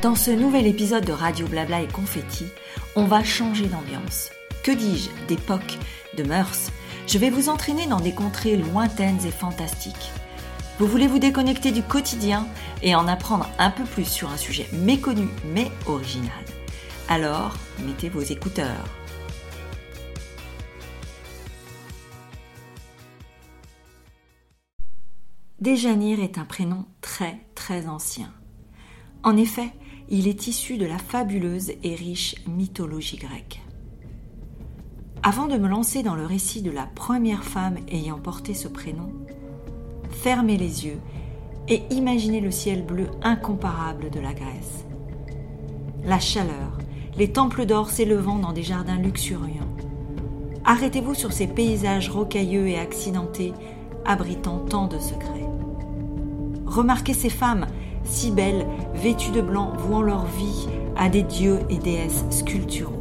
Dans ce nouvel épisode de Radio Blabla et Confetti, on va changer d'ambiance. Que dis-je D'époque, de mœurs? Je vais vous entraîner dans des contrées lointaines et fantastiques. Vous voulez vous déconnecter du quotidien et en apprendre un peu plus sur un sujet méconnu mais original? Alors, mettez vos écouteurs. Déjanir est un prénom très très ancien. En effet, il est issu de la fabuleuse et riche mythologie grecque. Avant de me lancer dans le récit de la première femme ayant porté ce prénom, fermez les yeux et imaginez le ciel bleu incomparable de la Grèce. La chaleur, les temples d'or s'élevant dans des jardins luxuriants. Arrêtez-vous sur ces paysages rocailleux et accidentés abritant tant de secrets. Remarquez ces femmes, si belles, vêtues de blanc, vouant leur vie à des dieux et déesses sculpturaux.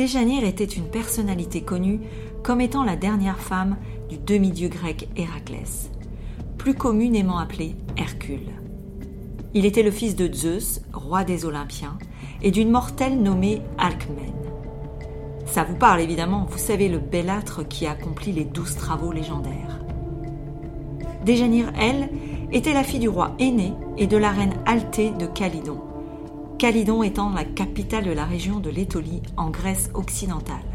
Déjanire était une personnalité connue comme étant la dernière femme du demi-dieu grec Héraclès, plus communément appelé Hercule. Il était le fils de Zeus, roi des Olympiens, et d'une mortelle nommée Alcmène. Ça vous parle évidemment, vous savez le bellâtre qui accomplit les douze travaux légendaires. Déjanire, elle, était la fille du roi aîné et de la reine Altée de Calydon, Calydon étant la capitale de la région de l'Étolie en Grèce occidentale.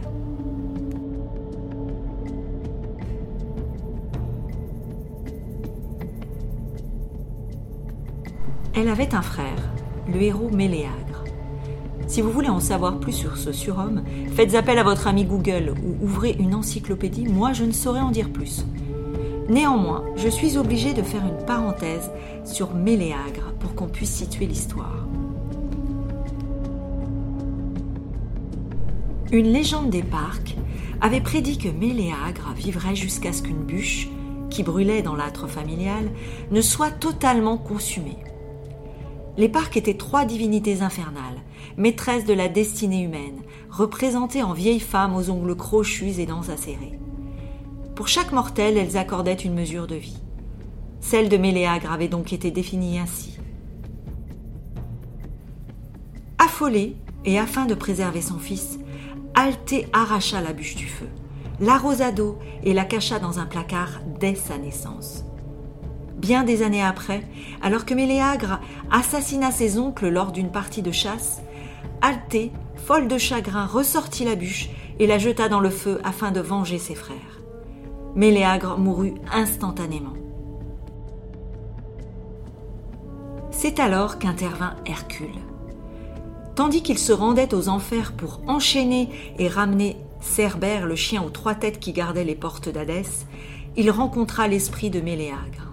Elle avait un frère, le héros Méléagre. Si vous voulez en savoir plus sur ce surhomme, faites appel à votre ami Google ou ouvrez une encyclopédie, moi je ne saurais en dire plus. Néanmoins, je suis obligée de faire une parenthèse sur Méléagre pour qu'on puisse situer l'histoire. Une légende des parcs avait prédit que Méléagre vivrait jusqu'à ce qu'une bûche, qui brûlait dans l'âtre familial, ne soit totalement consumée. Les parcs étaient trois divinités infernales, maîtresses de la destinée humaine, représentées en vieilles femmes aux ongles crochus et dents acérées. Pour chaque mortel, elles accordaient une mesure de vie. Celle de Méléagre avait donc été définie ainsi. Affolée, et afin de préserver son fils, Alté arracha la bûche du feu, l'arrosa d'eau et la cacha dans un placard dès sa naissance. Bien des années après, alors que Méléagre assassina ses oncles lors d'une partie de chasse, Alté, folle de chagrin, ressortit la bûche et la jeta dans le feu afin de venger ses frères. Méléagre mourut instantanément. C'est alors qu'intervint Hercule. Tandis qu'il se rendait aux enfers pour enchaîner et ramener Cerbère, le chien aux trois têtes qui gardait les portes d'Hadès, il rencontra l'esprit de Méléagre.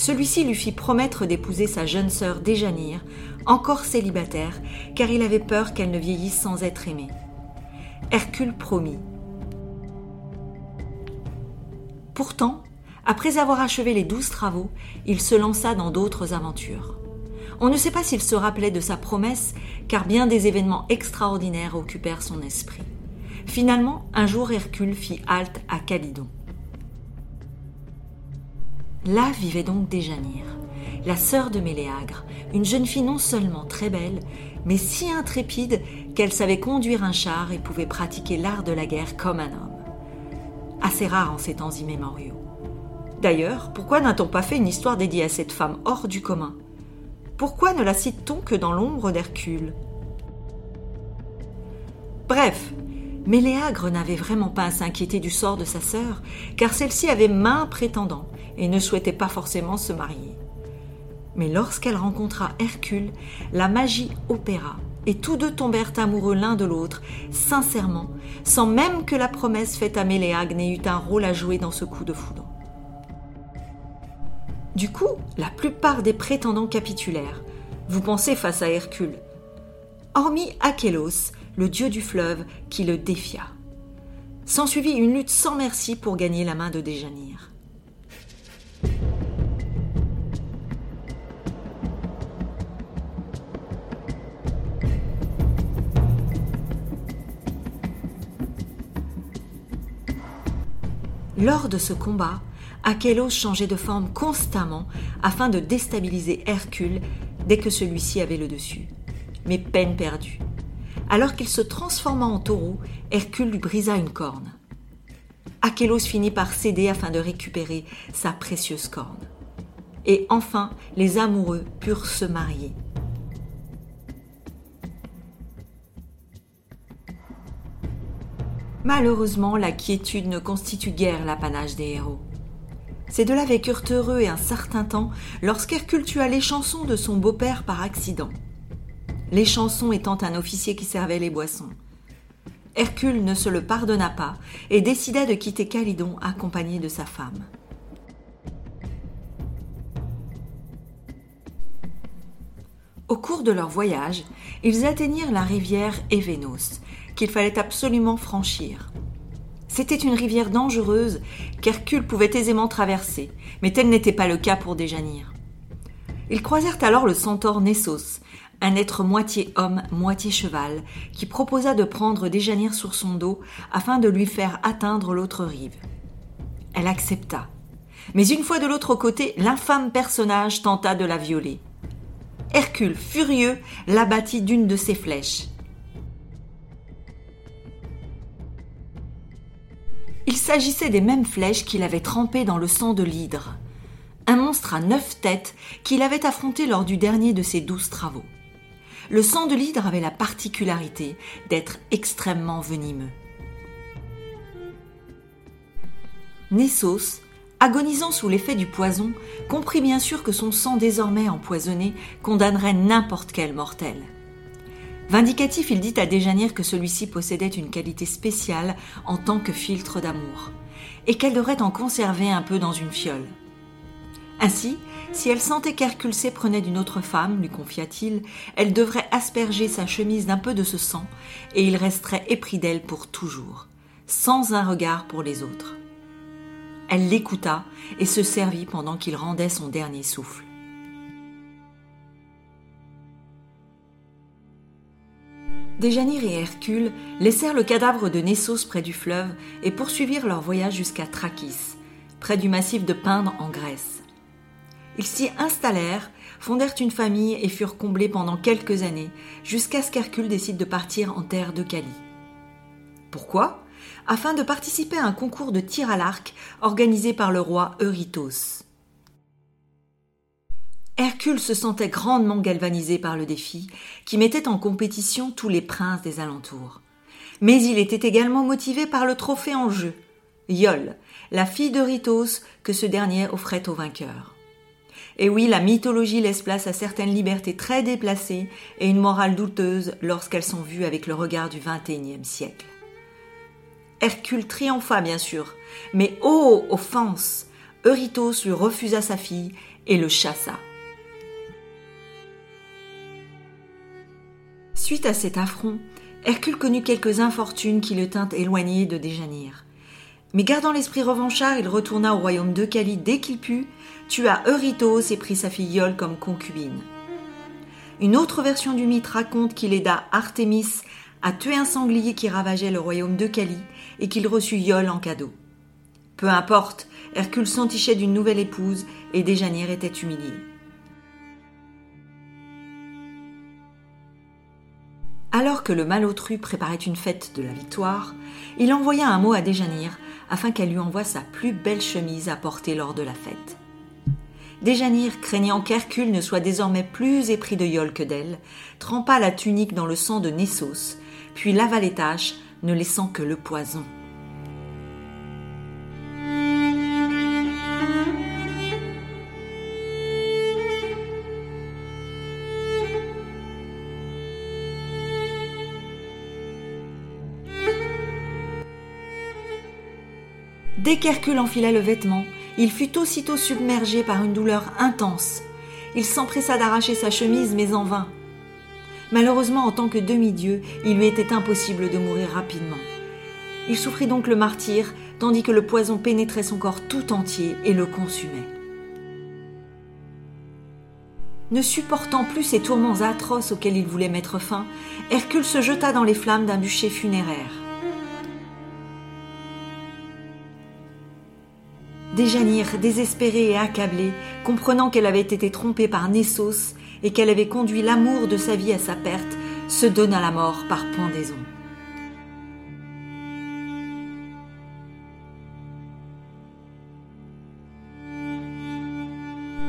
Celui-ci lui fit promettre d'épouser sa jeune sœur Déjanire, encore célibataire, car il avait peur qu'elle ne vieillisse sans être aimée. Hercule promit. Pourtant, après avoir achevé les douze travaux, il se lança dans d'autres aventures. On ne sait pas s'il se rappelait de sa promesse, car bien des événements extraordinaires occupèrent son esprit. Finalement, un jour Hercule fit halte à Calydon. Là vivait donc Déjanire, la sœur de Méléagre, une jeune fille non seulement très belle, mais si intrépide qu'elle savait conduire un char et pouvait pratiquer l'art de la guerre comme un homme. Assez rare en ces temps immémoriaux. D'ailleurs, pourquoi n'a-t-on pas fait une histoire dédiée à cette femme hors du commun? Pourquoi ne la cite-t-on que dans l'ombre d'Hercule? Bref, Méléagre n'avait vraiment pas à s'inquiéter du sort de sa sœur, car celle-ci avait main prétendant et ne souhaitait pas forcément se marier. Mais lorsqu'elle rencontra Hercule, la magie opéra, et tous deux tombèrent amoureux l'un de l'autre, sincèrement, sans même que la promesse faite à Méléagre n'ait eu un rôle à jouer dans ce coup de foudre. Du coup, la plupart des prétendants capitulèrent. Vous pensez face à Hercule. Hormis Achélos, le dieu du fleuve, qui le défia. S'ensuivit une lutte sans merci pour gagner la main de Déjanire. Lors de ce combat, Achélos changeait de forme constamment afin de déstabiliser Hercule dès que celui-ci avait le dessus. Mais peine perdue. Alors qu'il se transforma en taureau, Hercule lui brisa une corne. Achélos finit par céder afin de récupérer sa précieuse corne. Et enfin, les amoureux purent se marier. Malheureusement, la quiétude ne constitue guère l'apanage des héros. Ces deux-là vécurent heureux et un certain temps lorsqu'Hercule tua les chansons de son beau-père par accident. Les chansons étant un officier qui servait les boissons. Hercule ne se le pardonna pas et décida de quitter Calydon accompagné de sa femme. Au cours de leur voyage, ils atteignirent la rivière Événos, qu'il fallait absolument franchir. C'était une rivière dangereuse qu'Hercule pouvait aisément traverser, mais tel n'était pas le cas pour Déjanire. Ils croisèrent alors le centaure Nessos, un être moitié homme, moitié cheval, qui proposa de prendre Déjanire sur son dos afin de lui faire atteindre l'autre rive. Elle accepta. Mais une fois de l'autre côté, l'infâme personnage tenta de la violer. Hercule, furieux, l'abattit d'une de ses flèches. Il s'agissait des mêmes flèches qu'il avait trempées dans le sang de l'hydre, un monstre à neuf têtes qu'il avait affronté lors du dernier de ses douze travaux. Le sang de l'hydre avait la particularité d'être extrêmement venimeux. Nessos, agonisant sous l'effet du poison, comprit bien sûr que son sang désormais empoisonné condamnerait n'importe quel mortel. Vindicatif, il dit à Déjanire que celui-ci possédait une qualité spéciale en tant que filtre d'amour, et qu'elle devrait en conserver un peu dans une fiole. Ainsi, si elle sentait qu'Hercule s'éprenait d'une autre femme, lui confia-t-il, elle devrait asperger sa chemise d'un peu de ce sang, et il resterait épris d'elle pour toujours, sans un regard pour les autres. Elle l'écouta et se servit pendant qu'il rendait son dernier souffle. Déjanire et Hercule laissèrent le cadavre de Nessos près du fleuve et poursuivirent leur voyage jusqu'à Trachis, près du massif de Pindre en Grèce. Ils s'y installèrent, fondèrent une famille et furent comblés pendant quelques années, jusqu'à ce qu'Hercule décide de partir en terre de. Pourquoi? Afin de participer à un concours de tir à l'arc organisé par le roi Eurytos. Hercule se sentait grandement galvanisé par le défi, qui mettait en compétition tous les princes des alentours. Mais il était également motivé par le trophée en jeu, Iole, la fille d'Eurytos que ce dernier offrait au vainqueur. Et oui, la mythologie laisse place à certaines libertés très déplacées et une morale douteuse lorsqu'elles sont vues avec le regard du XXIe siècle. Hercule triompha bien sûr, mais ô oh, offense Eurytos lui refusa sa fille et le chassa. Suite à cet affront, Hercule connut quelques infortunes qui le tinrent éloigné de Déjanire. Mais gardant l'esprit revanchard, il retourna au royaume de Cali dès qu'il put, tua Eurytos et prit sa fille Iole comme concubine. Une autre version du mythe raconte qu'il aida Artémis à tuer un sanglier qui ravageait le royaume de Cali et qu'il reçut Iole en cadeau. Peu importe, Hercule s'entichait d'une nouvelle épouse et Déjanire était humilié. Alors que le malotru préparait une fête de la victoire, il envoya un mot à Déjanire afin qu'elle lui envoie sa plus belle chemise à porter lors de la fête. Déjanire, craignant qu'Hercule ne soit désormais plus épris de Yol que d'elle, trempa la tunique dans le sang de Nessos, puis lava les taches, ne laissant que le poison. Dès qu'Hercule enfila le vêtement, il fut aussitôt submergé par une douleur intense. Il s'empressa d'arracher sa chemise, mais en vain. Malheureusement, en tant que demi-dieu, il lui était impossible de mourir rapidement. Il souffrit donc le martyr, tandis que le poison pénétrait son corps tout entier et le consumait. Ne supportant plus ces tourments atroces auxquels il voulait mettre fin, Hercule se jeta dans les flammes d'un bûcher funéraire. Déjanir, désespérée et accablée, comprenant qu'elle avait été trompée par Nessos et qu'elle avait conduit l'amour de sa vie à sa perte, se donna la mort par pendaison.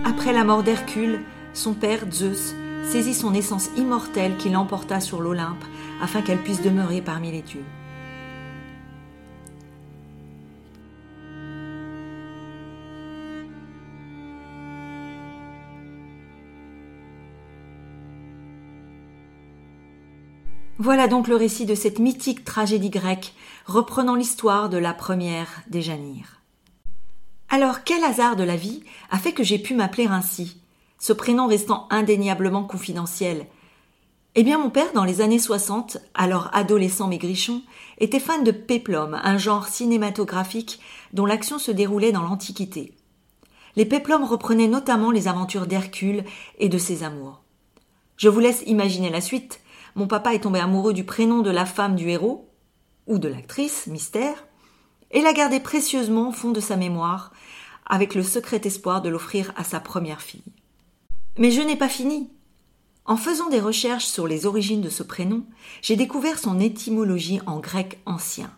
Après la mort d'Hercule, son père Zeus saisit son essence immortelle qui l'emporta sur l'Olympe afin qu'elle puisse demeurer parmi les dieux. Voilà donc le récit de cette mythique tragédie grecque, reprenant l'histoire de la première des Janires. Alors, quel hasard de la vie a fait que j'ai pu m'appeler ainsi, ce prénom restant indéniablement confidentiel? Eh bien, mon père, dans les années 60, alors adolescent maigrichon, était fan de péplum, un genre cinématographique dont l'action se déroulait dans l'Antiquité. Les péplums reprenaient notamment les aventures d'Hercule et de ses amours. Je vous laisse imaginer la suite, mon papa est tombé amoureux du prénom de la femme du héros, ou de l'actrice, mystère, et l'a gardé précieusement au fond de sa mémoire, avec le secret espoir de l'offrir à sa première fille. Mais je n'ai pas fini. En faisant des recherches sur les origines de ce prénom, j'ai découvert son étymologie en grec ancien.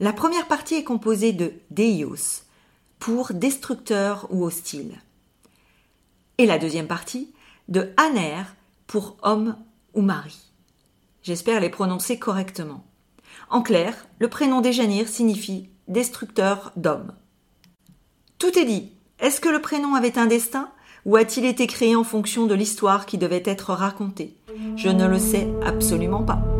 La première partie est composée de deios, pour destructeur ou hostile. Et la deuxième partie de aner, pour homme ou Marie. J'espère les prononcer correctement. En clair, le prénom Déjanir signifie destructeur d'hommes. Tout est dit. Est-ce que le prénom avait un destin ou a-t-il été créé en fonction de l'histoire qui devait être racontée? Je ne le sais absolument pas.